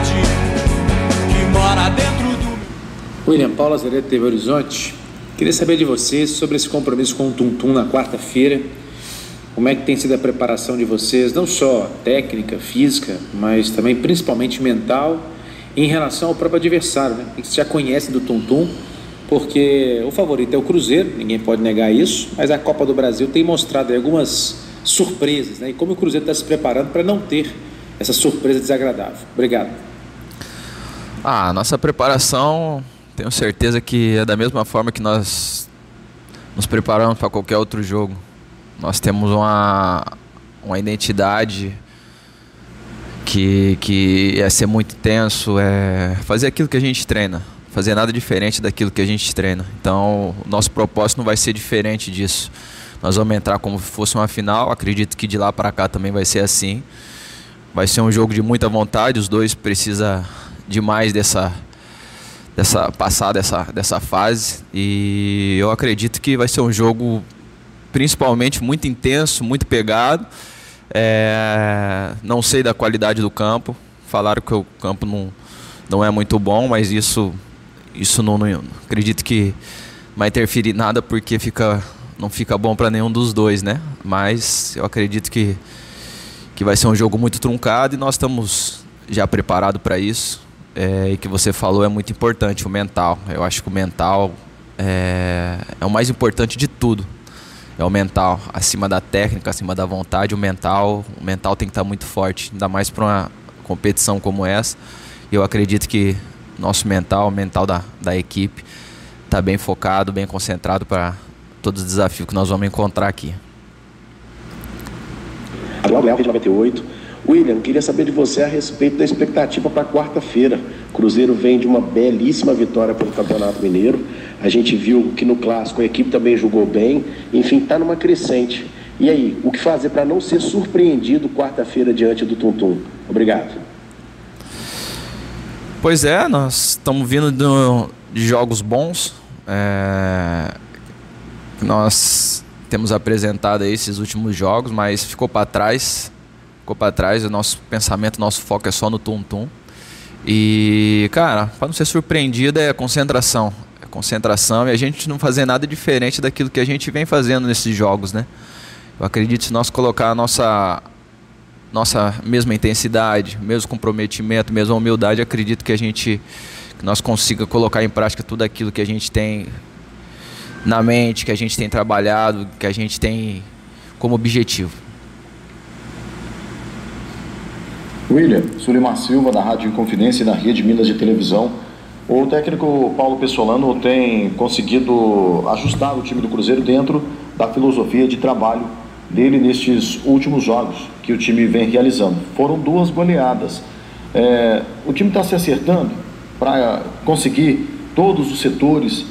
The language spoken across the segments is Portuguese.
que mora dentro do. William Paula Zareto TV Horizonte. Queria saber de vocês sobre esse compromisso com o Tuntum na quarta-feira. Como é que tem sido a preparação de vocês, não só técnica, física, mas também principalmente mental, em relação ao próprio adversário, né? Que você já conhece do Tuntum, porque o favorito é o Cruzeiro, ninguém pode negar isso, mas a Copa do Brasil tem mostrado algumas surpresas, né? E como o Cruzeiro está se preparando para não ter essa surpresa desagradável. Obrigado. Ah, nossa preparação, tenho certeza que é da mesma forma que nós nos preparamos para qualquer outro jogo. Nós temos uma, uma identidade que, que é ser muito intenso, é fazer aquilo que a gente treina, fazer nada diferente daquilo que a gente treina. Então, o nosso propósito não vai ser diferente disso. Nós vamos entrar como se fosse uma final, acredito que de lá para cá também vai ser assim. Vai ser um jogo de muita vontade, os dois precisam demais dessa dessa passar dessa dessa fase e eu acredito que vai ser um jogo principalmente muito intenso, muito pegado. É, não sei da qualidade do campo. Falaram que o campo não, não é muito bom, mas isso, isso não, não acredito que vai interferir nada porque fica, não fica bom para nenhum dos dois, né? Mas eu acredito que, que vai ser um jogo muito truncado e nós estamos já preparados para isso. É, e que você falou é muito importante, o mental. Eu acho que o mental é, é o mais importante de tudo é o mental, acima da técnica, acima da vontade, o mental, o mental tem que estar muito forte, ainda mais para uma competição como essa. Eu acredito que nosso mental, o mental da, da equipe, está bem focado, bem concentrado para todos os desafios que nós vamos encontrar aqui. Eduardo Leal, 98. William, queria saber de você a respeito da expectativa para quarta-feira. Cruzeiro vem de uma belíssima vitória pelo Campeonato Mineiro. A gente viu que no clássico a equipe também jogou bem. Enfim, está numa crescente. E aí, o que fazer para não ser surpreendido quarta-feira diante do Tuntum? Obrigado. Pois é, nós estamos vindo do, de jogos bons. É, nós temos apresentado esses últimos jogos, mas ficou para trás ficou para trás. O nosso pensamento, nosso foco é só no tum-tum. E, cara, para não ser surpreendido é concentração. É concentração e a gente não fazer nada diferente daquilo que a gente vem fazendo nesses jogos, né? Eu acredito que se nós colocar a nossa nossa mesma intensidade, mesmo comprometimento, mesma humildade, acredito que a gente que nós consiga colocar em prática tudo aquilo que a gente tem na mente, que a gente tem trabalhado, que a gente tem como objetivo. William, Sulimar Silva, da Rádio Inconfidência e da Rede Minas de Televisão. O técnico Paulo Pessolano tem conseguido ajustar o time do Cruzeiro dentro da filosofia de trabalho dele nestes últimos jogos que o time vem realizando. Foram duas goleadas. É, o time está se acertando para conseguir todos os setores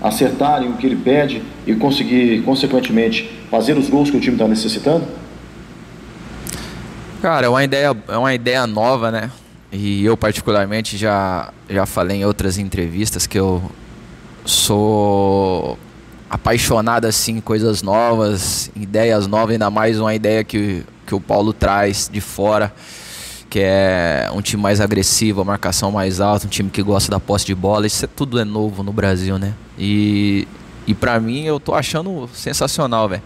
acertarem o que ele pede e conseguir, consequentemente, fazer os gols que o time está necessitando? Cara, é uma ideia, é uma ideia nova, né? E eu particularmente já, já falei em outras entrevistas que eu sou apaixonado assim em coisas novas, ideias novas, ainda mais uma ideia que, que o Paulo traz de fora, que é um time mais agressivo, a marcação mais alta, um time que gosta da posse de bola. Isso é tudo é novo no Brasil, né? E, e para mim eu tô achando sensacional, velho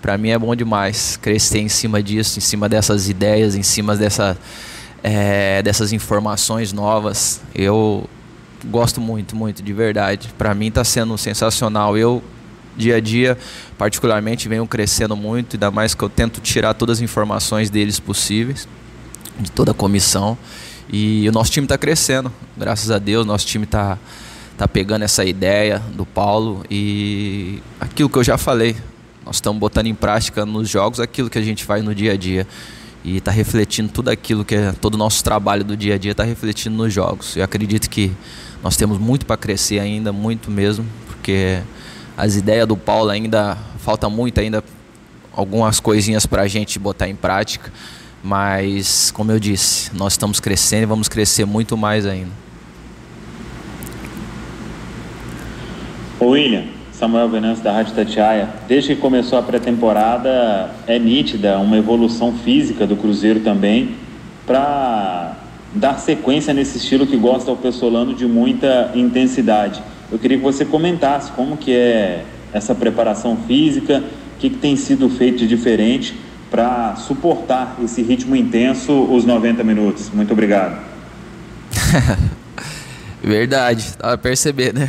para mim é bom demais crescer em cima disso, em cima dessas ideias, em cima dessa, é, dessas informações novas. Eu gosto muito, muito, de verdade. Para mim está sendo sensacional. Eu, dia a dia, particularmente, venho crescendo muito, ainda mais que eu tento tirar todas as informações deles possíveis, de toda a comissão. E o nosso time está crescendo, graças a Deus. Nosso time está tá pegando essa ideia do Paulo e aquilo que eu já falei, nós estamos botando em prática nos jogos aquilo que a gente faz no dia a dia e está refletindo tudo aquilo que é todo o nosso trabalho do dia a dia está refletindo nos jogos. Eu acredito que nós temos muito para crescer ainda, muito mesmo, porque as ideias do Paulo ainda falta muito ainda algumas coisinhas para a gente botar em prática, mas como eu disse, nós estamos crescendo e vamos crescer muito mais ainda. William, Samuel Venâncio da Rádio Tatiaia. Desde que começou a pré-temporada, é nítida uma evolução física do Cruzeiro também para dar sequência nesse estilo que gosta o Pessolano de muita intensidade. Eu queria que você comentasse como que é essa preparação física, o que, que tem sido feito de diferente para suportar esse ritmo intenso os 90 minutos. Muito obrigado. Verdade, dá pra perceber, né?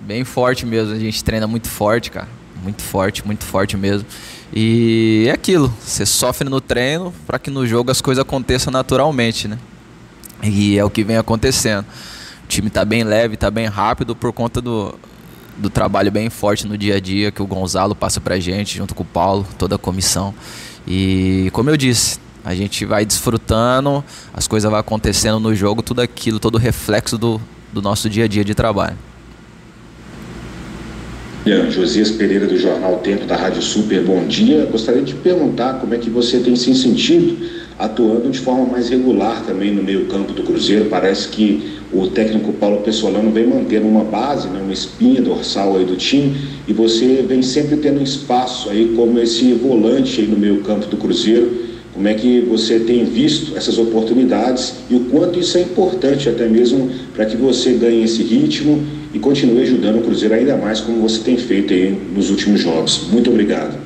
Bem forte mesmo, a gente treina muito forte, cara. Muito forte, muito forte mesmo. E é aquilo, você sofre no treino para que no jogo as coisas aconteçam naturalmente, né? E é o que vem acontecendo. O time está bem leve, está bem rápido por conta do, do trabalho bem forte no dia a dia que o Gonzalo passa pra gente, junto com o Paulo, toda a comissão. E como eu disse, a gente vai desfrutando, as coisas vão acontecendo no jogo, tudo aquilo, todo o reflexo do, do nosso dia a dia de trabalho. Josias Pereira do Jornal Tempo da Rádio Super, bom dia. Gostaria de perguntar como é que você tem se sentido atuando de forma mais regular também no meio campo do Cruzeiro. Parece que o técnico Paulo Pessolano vem mantendo uma base, né, uma espinha dorsal aí do time e você vem sempre tendo espaço aí como esse volante aí no meio campo do Cruzeiro. Como é que você tem visto essas oportunidades e o quanto isso é importante até mesmo para que você ganhe esse ritmo e continue ajudando o Cruzeiro ainda mais como você tem feito aí nos últimos jogos. Muito obrigado.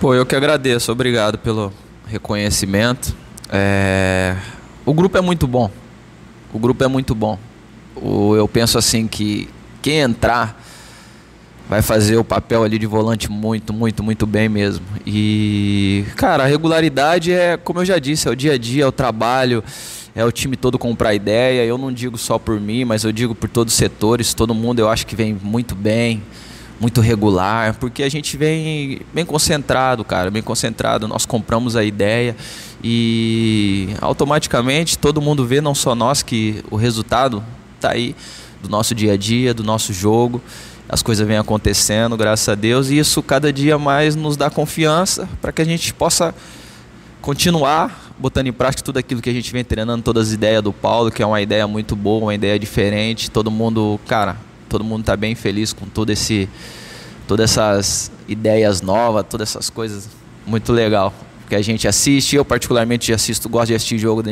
Pô, eu que agradeço. Obrigado pelo reconhecimento. É... O grupo é muito bom. O grupo é muito bom. O... Eu penso assim que quem entrar vai fazer o papel ali de volante muito, muito, muito bem mesmo. E, cara, a regularidade é, como eu já disse, é o dia a dia, é o trabalho é o time todo comprar ideia. Eu não digo só por mim, mas eu digo por todos os setores. Todo mundo eu acho que vem muito bem, muito regular, porque a gente vem bem concentrado, cara, bem concentrado. Nós compramos a ideia e automaticamente todo mundo vê, não só nós, que o resultado está aí do nosso dia a dia, do nosso jogo. As coisas vêm acontecendo, graças a Deus, e isso cada dia mais nos dá confiança para que a gente possa continuar botando em prática tudo aquilo que a gente vem treinando, todas as ideias do Paulo, que é uma ideia muito boa, uma ideia diferente. Todo mundo, cara, todo mundo está bem feliz com todo esse, todas essas ideias novas, todas essas coisas muito legal que a gente assiste. Eu particularmente assisto, gosto de assistir jogo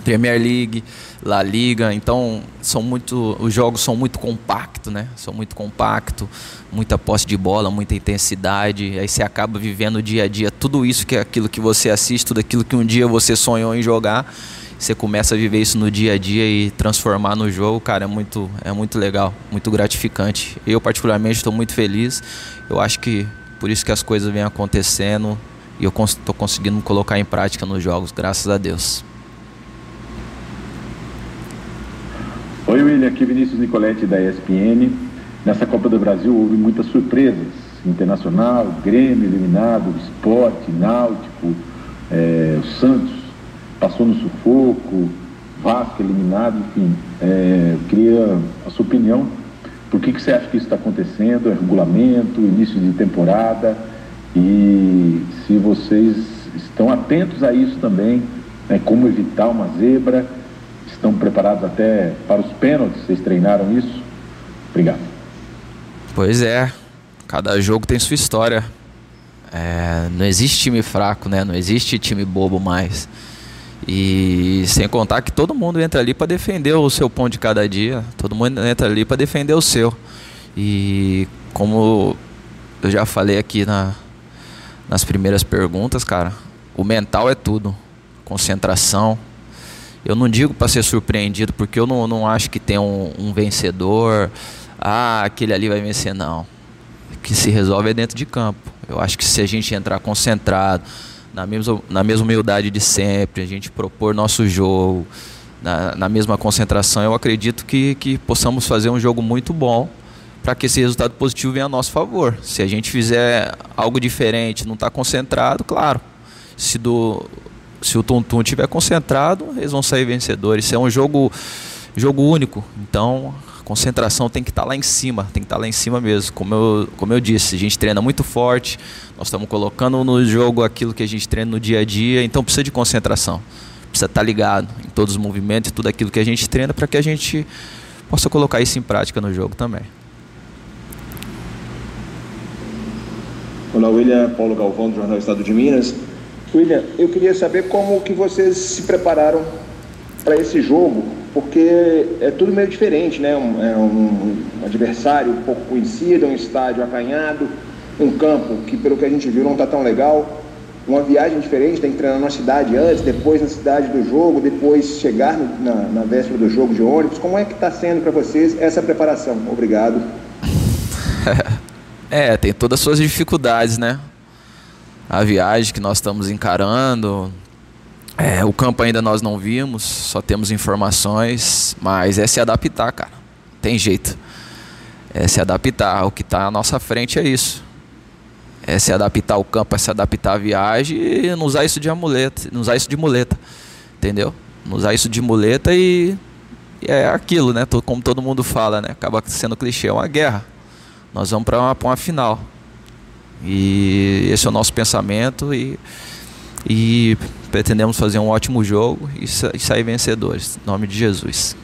Premier League, La Liga, então são muito, os jogos são muito compactos, né? São muito compacto, muita posse de bola, muita intensidade. Aí você acaba vivendo o dia a dia tudo isso que é aquilo que você assiste, tudo aquilo que um dia você sonhou em jogar. Você começa a viver isso no dia a dia e transformar no jogo, cara, é muito, é muito legal, muito gratificante. Eu particularmente estou muito feliz. Eu acho que por isso que as coisas vêm acontecendo e eu estou conseguindo colocar em prática nos jogos, graças a Deus. Aqui Vinícius Nicoletti da ESPN. Nessa Copa do Brasil houve muitas surpresas. Internacional, Grêmio eliminado, Esporte, Náutico, é, o Santos passou no sufoco, Vasco eliminado, enfim. É, eu queria a sua opinião. Por que, que você acha que isso está acontecendo? É regulamento, início de temporada? E se vocês estão atentos a isso também, né, como evitar uma zebra? Estão preparados até para os pênaltis? Vocês treinaram isso? Obrigado. Pois é, cada jogo tem sua história. É, não existe time fraco, né? Não existe time bobo mais. E sem contar que todo mundo entra ali para defender o seu pão de cada dia. Todo mundo entra ali para defender o seu. E como eu já falei aqui na, nas primeiras perguntas, cara, o mental é tudo. Concentração, eu não digo para ser surpreendido, porque eu não, não acho que tem um, um, vencedor, ah, aquele ali vai vencer, não. O que se resolve é dentro de campo. Eu acho que se a gente entrar concentrado, na mesma, na mesma humildade de sempre, a gente propor nosso jogo, na, na mesma concentração, eu acredito que, que possamos fazer um jogo muito bom para que esse resultado positivo venha a nosso favor. Se a gente fizer algo diferente, não está concentrado, claro. Se do, se o Tum Tum estiver concentrado, eles vão sair vencedores. É um jogo, jogo único, então a concentração tem que estar tá lá em cima, tem que estar tá lá em cima mesmo. Como eu, como eu disse, a gente treina muito forte, nós estamos colocando no jogo aquilo que a gente treina no dia a dia, então precisa de concentração. Precisa estar tá ligado em todos os movimentos e tudo aquilo que a gente treina para que a gente possa colocar isso em prática no jogo também. Olá, William Paulo Galvão, do Jornal Estado de Minas. William, eu queria saber como que vocês se prepararam para esse jogo, porque é tudo meio diferente, né? Um, é um, um adversário pouco conhecido, um estádio acanhado, um campo que, pelo que a gente viu, não está tão legal. Uma viagem diferente, tem que treinar na cidade antes, depois na cidade do jogo, depois chegar no, na, na véspera do jogo de ônibus. Como é que está sendo para vocês essa preparação? Obrigado. é, tem todas as suas dificuldades, né? A viagem que nós estamos encarando, é, o campo ainda nós não vimos, só temos informações, mas é se adaptar, cara. Tem jeito. É se adaptar. O que está à nossa frente é isso. É se adaptar ao campo, é se adaptar à viagem e não usar isso de amuleta, não usar isso de muleta. Entendeu? Não usar isso de muleta e, e é aquilo, né? Como todo mundo fala, né? Acaba sendo clichê, é uma guerra. Nós vamos para uma, uma final. E esse é o nosso pensamento e, e pretendemos fazer um ótimo jogo e, sa e sair vencedores. Em nome de Jesus.